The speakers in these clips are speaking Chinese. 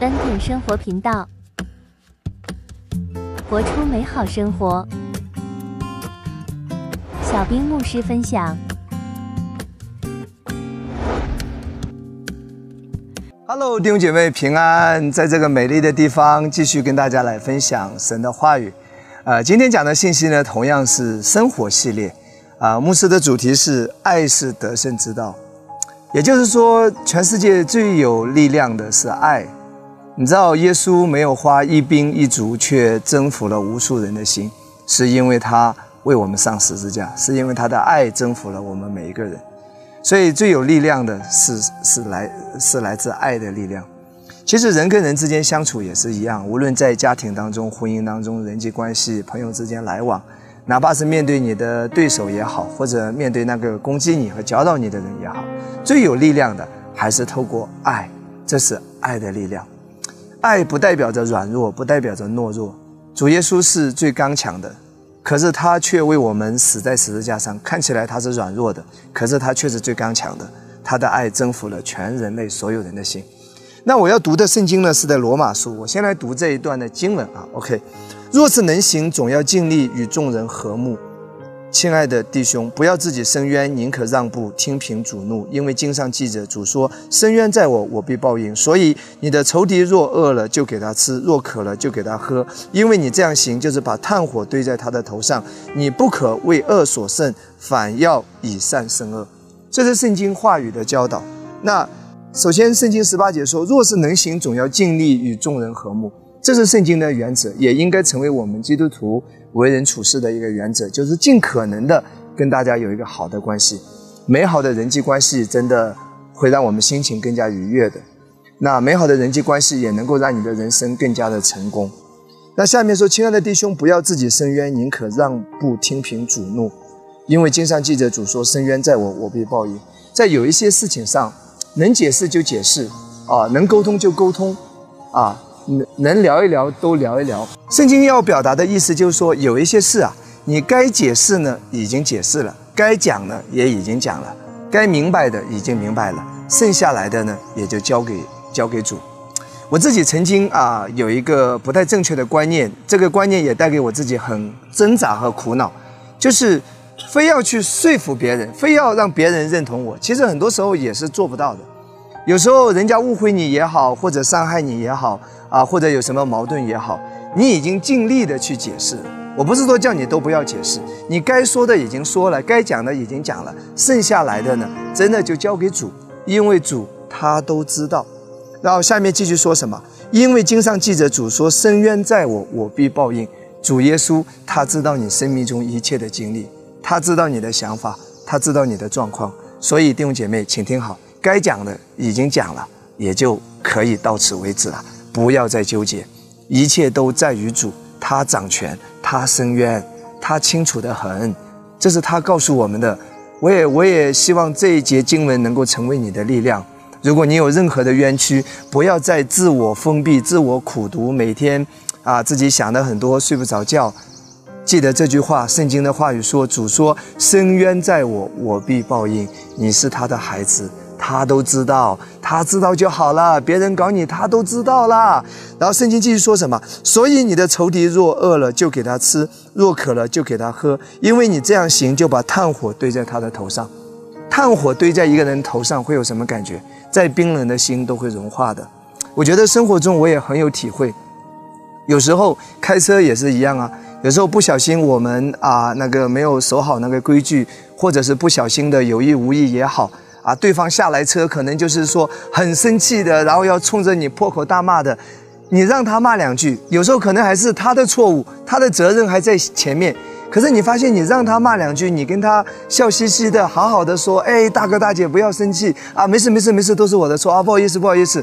丹顿生活频道，活出美好生活。小兵牧师分享。Hello，弟兄姐妹平安，在这个美丽的地方，继续跟大家来分享神的话语。呃，今天讲的信息呢，同样是生活系列。啊，牧师的主题是“爱是得胜之道”，也就是说，全世界最有力量的是爱。你知道，耶稣没有花一兵一卒，却征服了无数人的心，是因为他为我们上十字架，是因为他的爱征服了我们每一个人。所以，最有力量的是是来是来自爱的力量。其实，人跟人之间相处也是一样，无论在家庭当中、婚姻当中、人际关系、朋友之间来往。哪怕是面对你的对手也好，或者面对那个攻击你和搅扰你的人也好，最有力量的还是透过爱，这是爱的力量。爱不代表着软弱，不代表着懦弱。主耶稣是最刚强的，可是他却为我们死在十字架上。看起来他是软弱的，可是他却是最刚强的。他的爱征服了全人类所有人的心。那我要读的圣经呢，是在罗马书。我先来读这一段的经文啊，OK。若是能行，总要尽力与众人和睦。亲爱的弟兄，不要自己伸冤，宁可让步，听凭主怒。因为经上记着，主说：“伸冤在我，我必报应。”所以你的仇敌若饿了，就给他吃；若渴了，就给他喝。因为你这样行，就是把炭火堆在他的头上。你不可为恶所胜，反要以善胜恶。这是圣经话语的教导。那首先，圣经十八节说：“若是能行，总要尽力与众人和睦。”这是圣经的原则，也应该成为我们基督徒为人处事的一个原则，就是尽可能的跟大家有一个好的关系。美好的人际关系真的会让我们心情更加愉悦的。那美好的人际关系也能够让你的人生更加的成功。那下面说，亲爱的弟兄，不要自己伸冤，宁可让步，听凭主怒，因为经上记着主说：“伸冤在我，我必报应。”在有一些事情上，能解释就解释啊，能沟通就沟通啊。能能聊一聊都聊一聊。圣经要表达的意思就是说，有一些事啊，你该解释呢已经解释了，该讲呢也已经讲了，该明白的已经明白了，剩下来的呢也就交给交给主。我自己曾经啊有一个不太正确的观念，这个观念也带给我自己很挣扎和苦恼，就是非要去说服别人，非要让别人认同我，其实很多时候也是做不到的。有时候人家误会你也好，或者伤害你也好。啊，或者有什么矛盾也好，你已经尽力的去解释。我不是说叫你都不要解释，你该说的已经说了，该讲的已经讲了，剩下来的呢，真的就交给主，因为主他都知道。然后下面继续说什么？因为经上记着主说：“深渊在我，我必报应。”主耶稣他知道你生命中一切的经历，他知道你的想法，他知道你的状况。所以弟兄姐妹，请听好，该讲的已经讲了，也就可以到此为止了。不要再纠结，一切都在于主，他掌权，他伸冤，他清楚的很，这是他告诉我们的。我也我也希望这一节经文能够成为你的力量。如果你有任何的冤屈，不要再自我封闭、自我苦读，每天啊自己想的很多，睡不着觉。记得这句话，圣经的话语说：“主说，伸冤在我，我必报应。”你是他的孩子。他都知道，他知道就好了。别人搞你，他都知道了。然后圣经继续说什么？所以你的仇敌若饿了，就给他吃；若渴了，就给他喝。因为你这样行，就把炭火堆在他的头上。炭火堆在一个人头上会有什么感觉？再冰冷的心都会融化的。我觉得生活中我也很有体会。有时候开车也是一样啊。有时候不小心我们啊那个没有守好那个规矩，或者是不小心的有意无意也好。啊，对方下来车，可能就是说很生气的，然后要冲着你破口大骂的，你让他骂两句，有时候可能还是他的错误，他的责任还在前面。可是你发现，你让他骂两句，你跟他笑嘻嘻的，好好的说，哎，大哥大姐不要生气啊，没事没事没事，都是我的错啊，不好意思不好意思。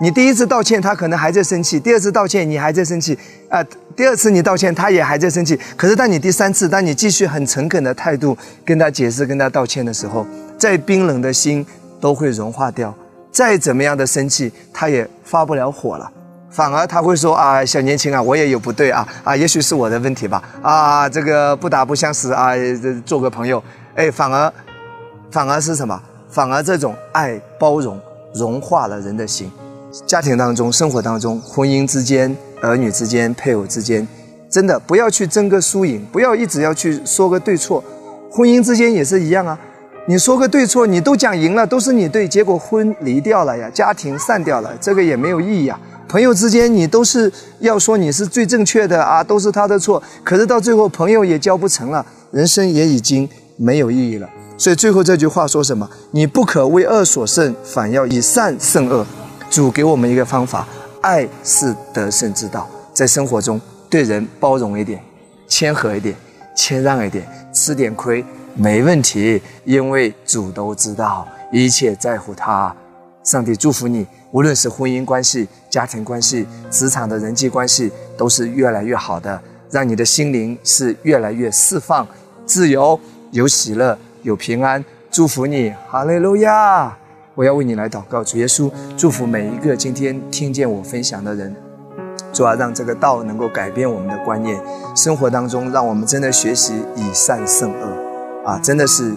你第一次道歉，他可能还在生气；第二次道歉，你还在生气啊；第二次你道歉，他也还在生气。可是当你第三次，当你继续很诚恳的态度跟他解释、跟他道歉的时候，再冰冷的心都会融化掉，再怎么样的生气，他也发不了火了，反而他会说啊，小年轻啊，我也有不对啊，啊，也许是我的问题吧，啊，这个不打不相识啊，做个朋友，哎，反而，反而是什么？反而这种爱包容融化了人的心，家庭当中、生活当中、婚姻之间、儿女之间、配偶之间，真的不要去争个输赢，不要一直要去说个对错。婚姻之间也是一样啊，你说个对错，你都讲赢了，都是你对，结果婚离掉了呀，家庭散掉了，这个也没有意义啊。朋友之间，你都是要说你是最正确的啊，都是他的错，可是到最后朋友也交不成了，人生也已经没有意义了。所以最后这句话说什么？你不可为恶所胜，反要以善胜恶。主给我们一个方法，爱是得胜之道。在生活中，对人包容一点，谦和一点，谦让一点，吃点亏没问题，因为主都知道一切在乎他。上帝祝福你，无论是婚姻关系、家庭关系、职场的人际关系，都是越来越好的，让你的心灵是越来越释放、自由、有喜乐。有平安，祝福你，哈利路亚！我要为你来祷告，主耶稣，祝福每一个今天听见我分享的人，主啊，让这个道能够改变我们的观念，生活当中让我们真的学习以善胜恶，啊，真的是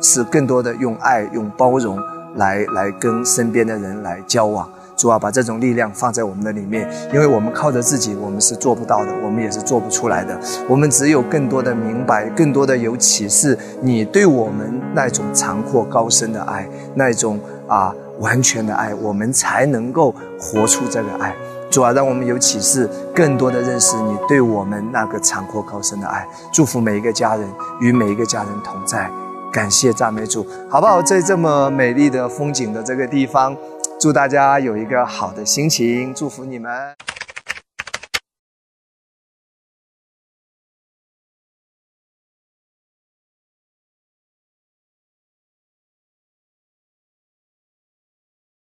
是更多的用爱、用包容来来跟身边的人来交往。主啊，把这种力量放在我们的里面，因为我们靠着自己，我们是做不到的，我们也是做不出来的。我们只有更多的明白，更多的有启示，你对我们那种长阔高深的爱，那种啊完全的爱，我们才能够活出这个爱。主啊，让我们有启示，更多的认识你对我们那个长阔高深的爱。祝福每一个家人，与每一个家人同在。感谢赞美主，好不好？在这么美丽的风景的这个地方。祝大家有一个好的心情，祝福你们。